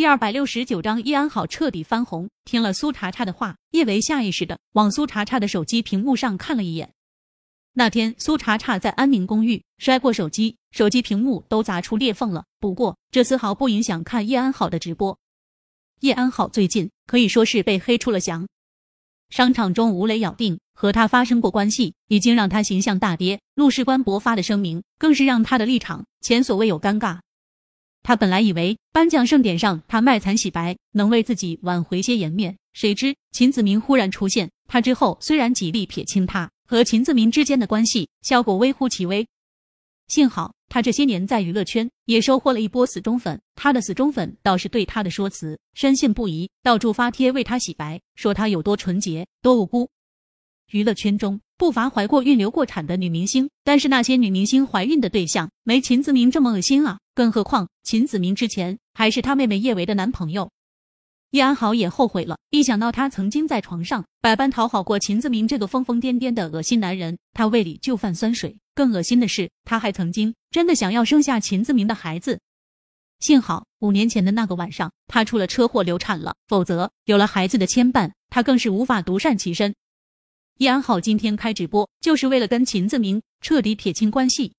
第二百六十九章，叶安好彻底翻红。听了苏茶茶的话，叶维下意识的往苏茶茶的手机屏幕上看了一眼。那天苏茶茶在安宁公寓摔过手机，手机屏幕都砸出裂缝了。不过这丝毫不影响看叶安好的直播。叶安好最近可以说是被黑出了翔。商场中吴磊咬定和他发生过关系，已经让他形象大跌。陆世官博发的声明更是让他的立场前所未有尴尬。他本来以为颁奖盛典上他卖惨洗白能为自己挽回些颜面，谁知秦子明忽然出现。他之后虽然极力撇清他和秦子明之间的关系，效果微乎其微。幸好他这些年在娱乐圈也收获了一波死忠粉，他的死忠粉倒是对他的说辞深信不疑，到处发帖为他洗白，说他有多纯洁，多无辜。娱乐圈中。不乏怀过孕、流过产的女明星，但是那些女明星怀孕的对象没秦子明这么恶心啊！更何况秦子明之前还是他妹妹叶维的男朋友。叶安好也后悔了，一想到他曾经在床上百般讨好过秦子明这个疯疯癫癫的恶心男人，他胃里就泛酸水。更恶心的是，他还曾经真的想要生下秦子明的孩子。幸好五年前的那个晚上，他出了车祸流产了，否则有了孩子的牵绊，他更是无法独善其身。易安好今天开直播，就是为了跟秦子明彻底撇清关系。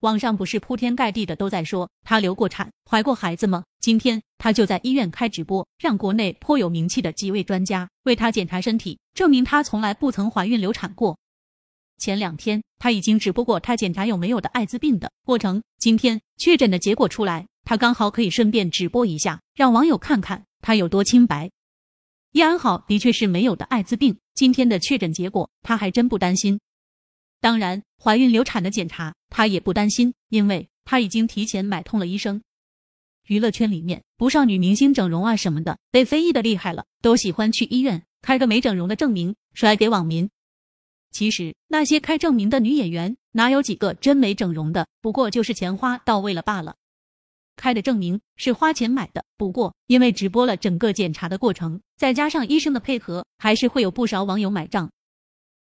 网上不是铺天盖地的都在说他流过产、怀过孩子吗？今天他就在医院开直播，让国内颇有名气的几位专家为他检查身体，证明他从来不曾怀孕流产过。前两天他已经直播过他检查有没有的艾滋病的过程，今天确诊的结果出来，他刚好可以顺便直播一下，让网友看看他有多清白。叶安好的确是没有的艾滋病。今天的确诊结果，他还真不担心。当然，怀孕流产的检查他也不担心，因为他已经提前买通了医生。娱乐圈里面不少女明星整容啊什么的，被非议的厉害了，都喜欢去医院开个没整容的证明，甩给网民。其实那些开证明的女演员，哪有几个真没整容的？不过就是钱花到位了罢了。开的证明是花钱买的，不过因为直播了整个检查的过程，再加上医生的配合，还是会有不少网友买账。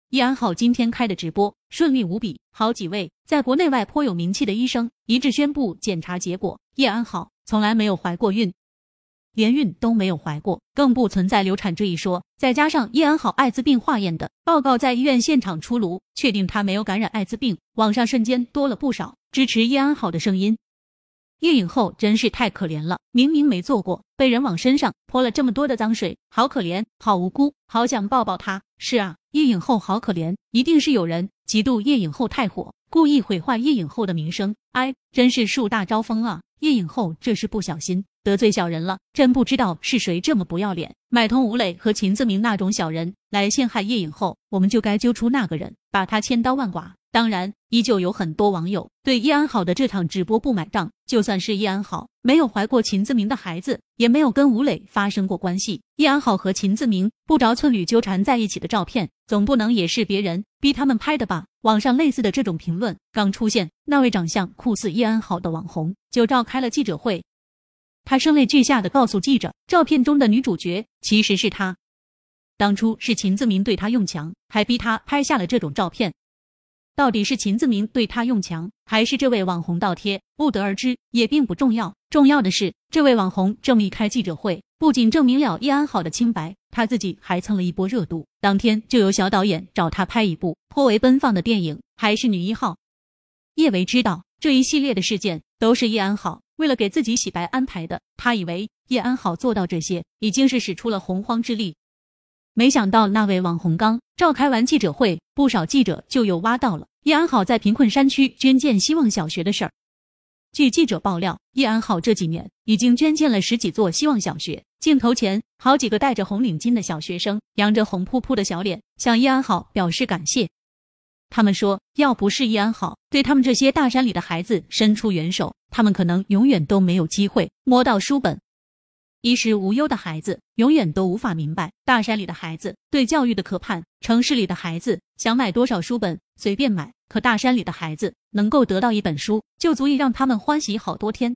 叶安好今天开的直播顺利无比，好几位在国内外颇有名气的医生一致宣布检查结果：叶安好从来没有怀过孕，连孕都没有怀过，更不存在流产这一说。再加上叶安好艾滋病化验的报告在医院现场出炉，确定他没有感染艾滋病，网上瞬间多了不少支持叶安好的声音。叶影后真是太可怜了，明明没做过，被人往身上泼了这么多的脏水，好可怜，好无辜，好想抱抱她。是啊，叶影后好可怜，一定是有人嫉妒叶影后太火，故意毁坏叶影后的名声。哎，真是树大招风啊！叶影后这是不小心得罪小人了，真不知道是谁这么不要脸，买通吴磊和秦自明那种小人来陷害叶影后，我们就该揪出那个人，把他千刀万剐。当然，依旧有很多网友对叶安好的这场直播不买账。就算是叶安好没有怀过秦自明的孩子，也没有跟吴磊发生过关系，叶安好和秦自明不着寸缕纠缠在一起的照片，总不能也是别人逼他们拍的吧？网上类似的这种评论刚出现，那位长相酷似叶安好的网红就召开了记者会，他声泪俱下的告诉记者，照片中的女主角其实是他，当初是秦自明对他用强，还逼他拍下了这种照片。到底是秦自明对他用强，还是这位网红倒贴，不得而知，也并不重要。重要的是，这位网红这么一开记者会，不仅证明了叶安好的清白，他自己还蹭了一波热度。当天就有小导演找他拍一部颇为奔放的电影，还是女一号。叶维知道这一系列的事件都是叶安好为了给自己洗白安排的，他以为叶安好做到这些已经是使出了洪荒之力。没想到那位网红刚召开完记者会，不少记者就又挖到了叶安好在贫困山区捐建希望小学的事儿。据记者爆料，叶安好这几年已经捐建了十几座希望小学。镜头前，好几个戴着红领巾的小学生，扬着红扑扑的小脸，向叶安好表示感谢。他们说，要不是易安好对他们这些大山里的孩子伸出援手，他们可能永远都没有机会摸到书本。衣食无忧的孩子永远都无法明白大山里的孩子对教育的渴盼。城市里的孩子想买多少书本随便买，可大山里的孩子能够得到一本书就足以让他们欢喜好多天。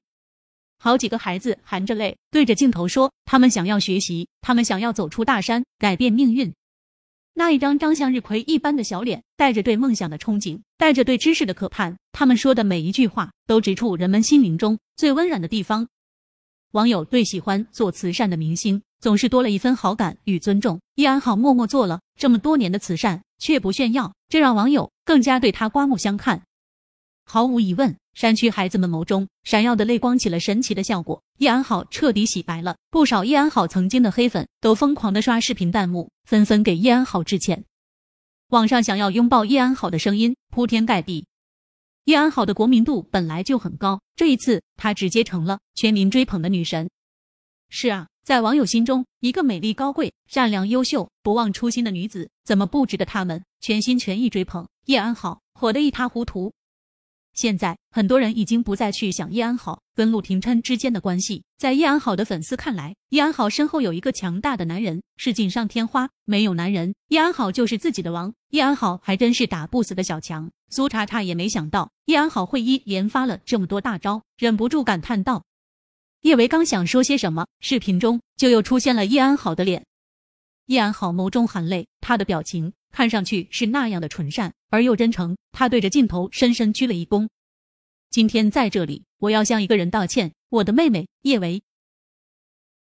好几个孩子含着泪对着镜头说：“他们想要学习，他们想要走出大山，改变命运。”那一张张向日葵一般的小脸，带着对梦想的憧憬，带着对知识的渴盼。他们说的每一句话，都直触人们心灵中最温软的地方。网友对喜欢做慈善的明星总是多了一分好感与尊重。易安好默默做了这么多年的慈善，却不炫耀，这让网友更加对他刮目相看。毫无疑问，山区孩子们眸中闪耀的泪光起了神奇的效果，叶安好彻底洗白了。不少叶安好曾经的黑粉都疯狂的刷视频弹幕，纷纷给叶安好致歉。网上想要拥抱叶安好的声音铺天盖地。叶安好的国民度本来就很高，这一次她直接成了全民追捧的女神。是啊，在网友心中，一个美丽、高贵、善良、优秀、不忘初心的女子，怎么不值得他们全心全意追捧？叶安好火得一塌糊涂。现在很多人已经不再去想叶安好跟陆廷琛之间的关系，在叶安好的粉丝看来，叶安好身后有一个强大的男人，是锦上添花。没有男人，叶安好就是自己的王。叶安好还真是打不死的小强。苏茶茶也没想到叶安好会一连发了这么多大招，忍不住感叹道：“叶维刚想说些什么，视频中就又出现了叶安好的脸。叶安好眸中含泪，他的表情。”看上去是那样的纯善而又真诚，他对着镜头深深鞠了一躬。今天在这里，我要向一个人道歉，我的妹妹叶维。